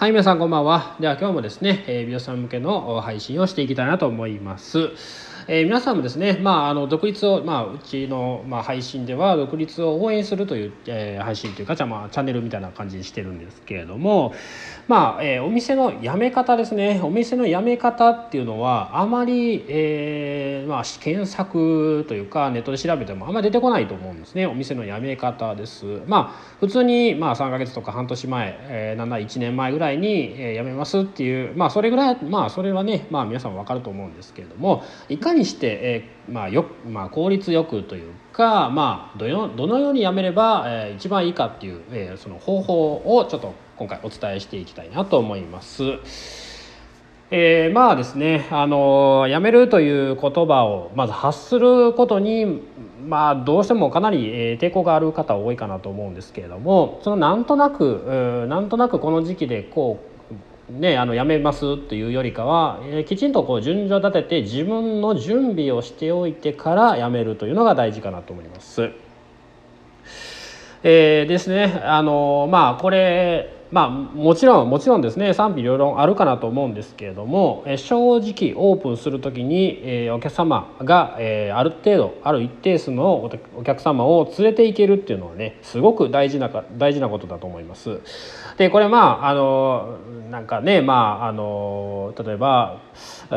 はい、皆さんこんばんは。では今日もですね、えー美容師さん向けの配信をしていきたいなと思います。えー皆さんもですね、まあ、あの独立を、まあ、うちの、まあ、配信では独立を応援するという、えー配信というかじゃあ、まあ、チャンネルみたいな感じにしてるんですけれども、まあえーお店の辞め方ですねお店の辞め方っていうのはあまり、えーまあ、検索というかネットで調べてもあんまり出てこないと思うんですねお店の辞め方です。まあ普通に、まあ、3ヶ月とか半年前、えー、なんなら1年前ぐらいに、えー辞めますっていうまあそれぐらいまあそれはね、まあ、皆さん分かると思うんですけれどもいかにして、えーまあよまあ、効率よくというか、まあ、どよどのように辞めれば、えー一番いいかっていう、えーその方法をちょっと今回お伝えしていきたいなと思います。えーまあですね、あの辞めるという言葉をまず発することに、まあ、どうしてもかなり、えー抵抗がある方多いかなと思うんですけれどもそのなんとなくうなんとなくこの時期でこうねあの辞めますというよりかは、えーきちんとこう順序立てて自分の準備をしておいてから辞めるというのが大事かなと思います。えーですねあのまあこれまあもちろんもちろんですね賛否両論あるかなと思うんですけれども、正直オープンする時に、えーお客様が、えーある程度ある一定数のお客様を連れていけるっていうのはねすごく大事な大事なことだと思います。でこれまああのなんかねまああの例えば、え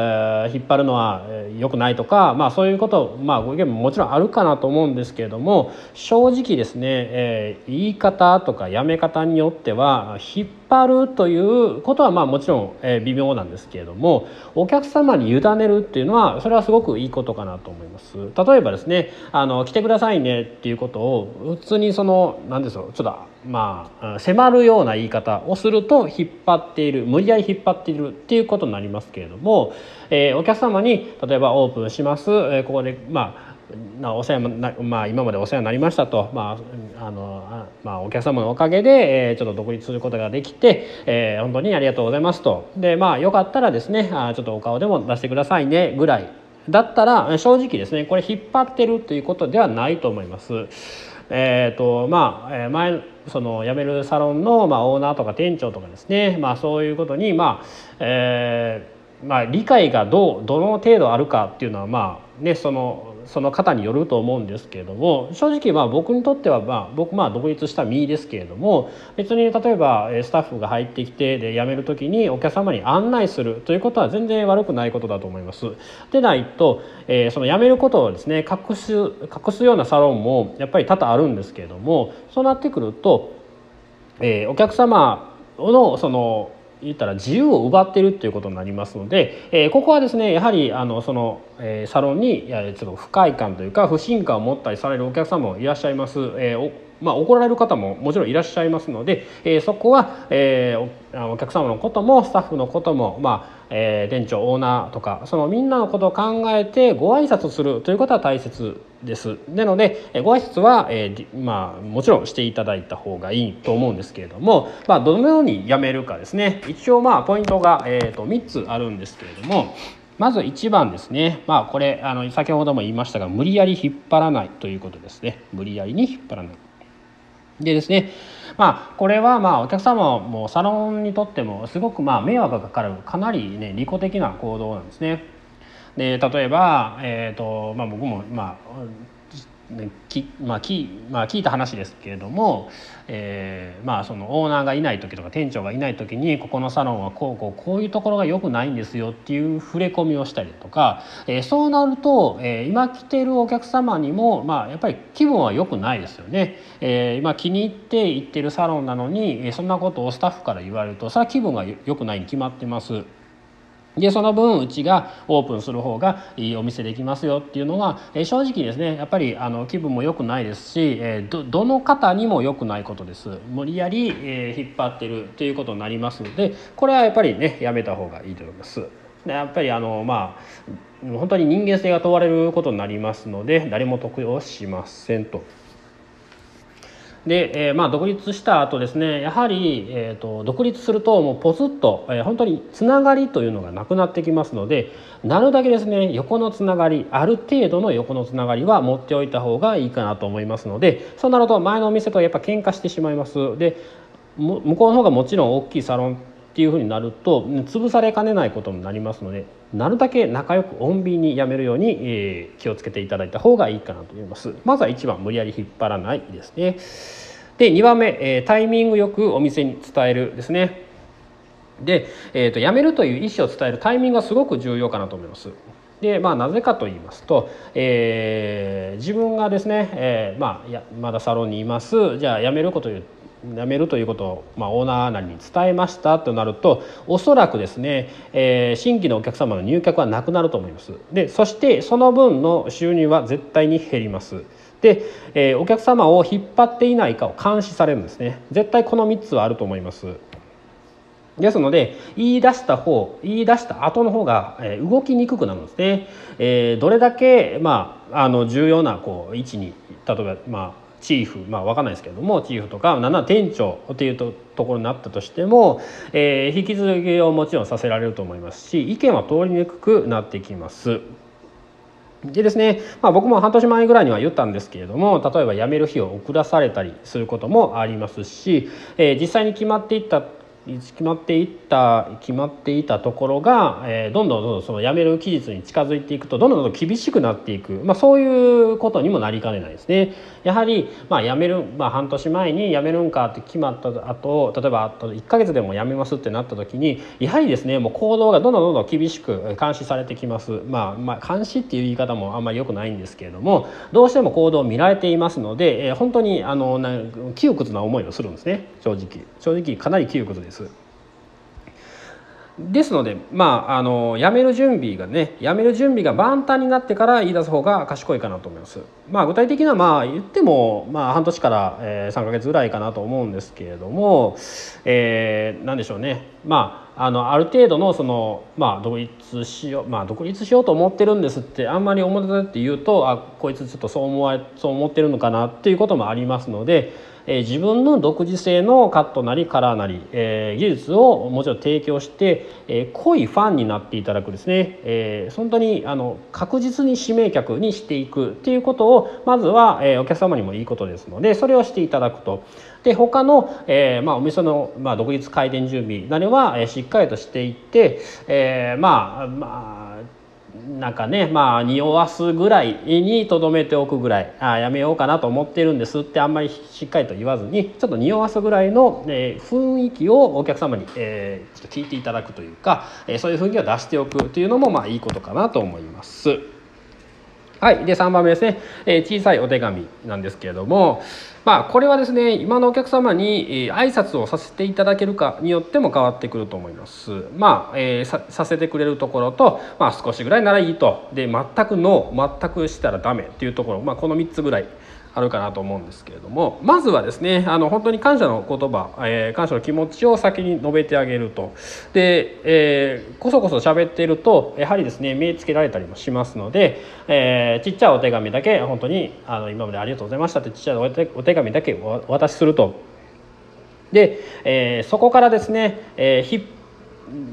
ー引っ張るのはえー良くないとか、まあ、そういうことまあご意見ももちろんあるかなと思うんですけれども正直ですね、えー言い方とかやめ方によっては引っ張るということはまあもちろん、え微妙なんですけれどもお客様に委ねるっていうのはそれはすごくいいことかなと思います。例えばですねあの来てくださいねっていうことを普通にその何でしょうちょっとまあ迫るような言い方をすると引っ張っている無理やり引っ張っているっていうことになりますけれども、えお客様に例えばオープンします、えここでまあなお世話なまあ、今までお世話になりましたと、まああのあまあ、お客様のおかげで、えーちょっと独立することができて、えー本当にありがとうございますと。でまあよかったらですねあちょっとお顔でも出してくださいねぐらい。だったら正直ですねこれ引っ張ってるということではないと思います。えーとまあ、え前その辞めるサロンの、まあ、オーナーとか店長とかですね、まあ、そういうことに、まあえーまあ、理解がどうどの程度あるかっていうのは、まあね、そのその方によると思うんですけれども正直まあ僕にとっては、まあ、僕まあ独立した身ですけれども別に例えばスタッフが入ってきてで辞める時にお客様に案内するということは全然悪くないことだと思います。でないと、えーその辞めることをですね隠す隠すようなサロンもやっぱり多々あるんですけれどもそうなってくると、えーお客様のその言ったら自由を奪っているということになりますので、えーここはですねやはりあのその、えーサロンにいやちょっと不快感というか不信感を持ったりされるお客様もいらっしゃいます。えーおまあ、怒られる方ももちろんいらっしゃいますので、えーそこは、えーお客様のこともスタッフのことも、まあえー店長オーナーとかそのみんなのことを考えてご挨拶するということは大切です。なのでえーご挨拶は、えーまあ、もちろんしていただいた方がいいと思うんですけれども、まあ、どのようにやめるかですね一応まあポイントが、えー、と3つあるんですけれども。まず1番ですね、まあ、これあの先ほども言いましたが無理やり引っ張らないということですね無理やりに引っ張らない。でですねまあこれはまあお客様もサロンにとってもすごくまあ迷惑がかかるかなりね利己的な行動なんですね。で例えば、えーとまあ、僕もまあきまあきまあ、聞いた話ですけれども、えーまあ、そのオーナーがいない時とか店長がいない時にここのサロンはこうこうこういうところが良くないんですよっていう触れ込みをしたりとか、えーそうなると、えー今来てるお客様にも、まあ、やっぱり気分は良くないですよね。えー今気に入って行ってるサロンなのにそんなことをスタッフから言われるとそれは気分が良くないに決まってます。でその分うちがオープンする方がいいお店できますよっていうのは、え正直ですねやっぱりあの気分も良くないですし、えどどの方にも良くないことです無理やり、え引っ張ってるということになりますのでこれはやっぱりねやめた方がいいと思います。でやっぱりあのまあ本当に人間性が問われることになりますので誰も得をしませんと。で、えーまあ、独立した後ですねやはり、えー、と独立するともうポツッと、えー本当につながりというのがなくなってきますのでなるだけですね横のつながりある程度の横のつながりは持っておいた方がいいかなと思いますのでそうなると前のお店とやっぱ喧嘩してしまいます。で向こうの方がもちろん大きいサロンっていうふうになると潰されかねないことになりますのでなるだけ仲良く穏便にやめるように、えー、気をつけていただいた方がいいかなと思います。まずは1番無理やり引っ張らないですね。で2番目、えー、タイミングよくお店に伝えるですね。で、えーと、辞めるという意思を伝えるタイミングがすごく重要かなと思います。でまあなぜかと言いますと、えー、自分がですね、えー、まあやまだサロンにいます。じゃあ辞めること辞めるということを、まあ、オーナーなりに伝えましたとなるとおそらくですね、えー、新規のお客様の入客はなくなると思います。でそしてその分の収入は絶対に減ります。で、えー、お客様を引っ張っていないかを監視されるんですね。絶対この3つはあると思います。ですので言い出した方言い出した後の方が動きにくくなるんですね。えー、どれだけ、まあ、あの重要なこう位置に例えば、まあ、チーフまあ分かんないですけれどもチーフとかなんなら店長っていうとところになったとしても、えー、引き続きをもちろんさせられると思いますし意見は通りにくくなってきます。でですね、まあ、僕も半年前ぐらいには言ったんですけれども例えば辞める日を遅らされたりすることもありますし、えー、実際に決まっていった決まっていった決まっていたところが、えー、どんどんどんどんその辞める期日に近づいていくとどんどんどん厳しくなっていく、まあ、そういうことにもなりかねないですね。やはり、まあ、辞める、まあ、半年前に辞めるんかって決まった後例えばあと1か月でも辞めますってなった時にやはりですねもう行動がどんどんどんどん厳しく監視されてきます。まあ、まあ監視っていう言い方もあんまり良くないんですけれどもどうしても行動を見られていますので、えー、本当にあの窮屈な思いをするんですね正直正直かなり窮屈です。ですのでまああの辞める準備がね辞める準備が万端になってから言い出す方が賢いかなと思います。まあ具体的にはまあ言ってもまあ半年から、え、3か月ぐらいかなと思うんですけれども、えー、何でしょうねまああのある程度のその、まあ、独立しよう、まあ、独立しようと思ってるんですってあんまり表ってて言うとあこいつちょっとそう思わそう思ってるのかなっていうこともありますのでえ自分の独自性のカットなりカラーなり、え技術をもちろん提供して、え濃いファンになっていただくですね、え本当にあの確実に指名客にしていくっていうことをまずは、えお客様にもいいことですのでそれをしていただくと。で他の、えーまあ、お店の、まあ、独立開店準備なりは、えー、しっかりとしていって、えー、まあまあなんかねまあ匂わすぐらいにとどめておくぐらいあやめようかなと思ってるんですってあんまりしっかりと言わずにちょっと匂わすぐらいの、えー、雰囲気をお客様に、えー、ちょっと聞いていただくというか、えー、そういう雰囲気を出しておくというのもまあいいことかなと思います。はい、で3番目ですね、えー、小さいお手紙なんですけれども、まあ、これはですね今のお客様に、えー、挨拶をさせていただけるかによっても変わってくると思います。まあ、えー、ささせてくれるところと、まあ、少しぐらいならいいと。で全くノー全くしたらダメっていうところ、まあ、この3つぐらいあるかなと思うんですけれどもまずはですねあの本当に感謝の言葉、えー、感謝の気持ちを先に述べてあげると。で、えー、こそこそ喋っているとやはりですね目つけられたりもしますので、えー、ちっちゃいお手紙だけ本当にあの今までありがとうございましたってちっちゃいお手お手紙だけお渡しすると。で、えー、そこからですね、えー、ひ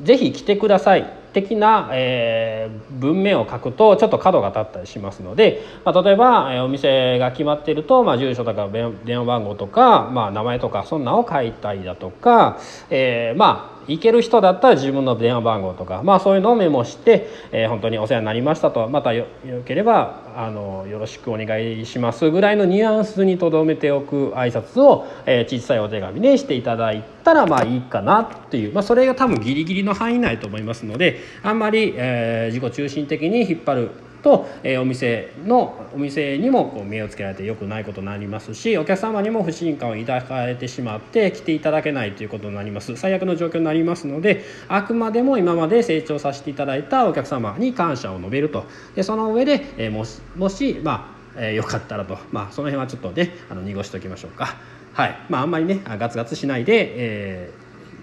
ぜひ来てください。的な、えー、文面を書くとちょっと角が立ったりしますので、まあ、例えば、えー、お店が決まっていると、まあ、住所とか電話番号とか、まあ、名前とかそんなを書いたりだとか、えー、まあ行ける人だったら自分の電話番号とか、まあ、そういうのをメモして、えー、本当にお世話になりましたと。またよければあのよろしくお願いしますぐらいのニュアンスにとどめておく挨拶を、えー、小さいお手紙でしていただいたらまあいいかなっていう、まあ、それが多分ギリギリの範囲内と思いますのであんまり、えー、自己中心的に引っ張ると、えー、お店のお店にもこう目をつけられてよくないことになりますしお客様にも不信感を抱かれてしまって来ていただけないということになります最悪の状況になりますのであくまでも今まで成長させていただいたお客様に感謝を述べるとでその上で、えー、もしもしまあ、えー、よかったらと、まあ、その辺はちょっとねあの濁しておきましょうか。はいまあ、あんまりねガツガツしないで、え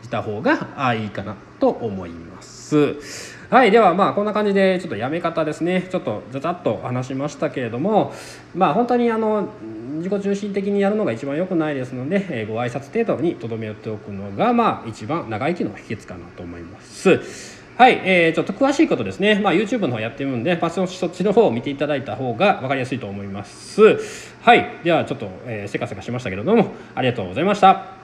ー、した方がいいかなと思います。はいではまあこんな感じでちょっとやめ方ですねちょっとざざっと話しましたけれどもまあ本当にあの自己中心的にやるのが一番良くないですので、えー、ご挨拶程度にとどめておくのがまあ一番長生きの秘訣かなと思います。はい、えー、ちょっと詳しいことですね、まあ、YouTube の方やってるんで、まあ、そっちの方を見ていただいた方が分かりやすいと思います。はい、ではちょっと、えー、せかせかしましたけれども、ありがとうございました。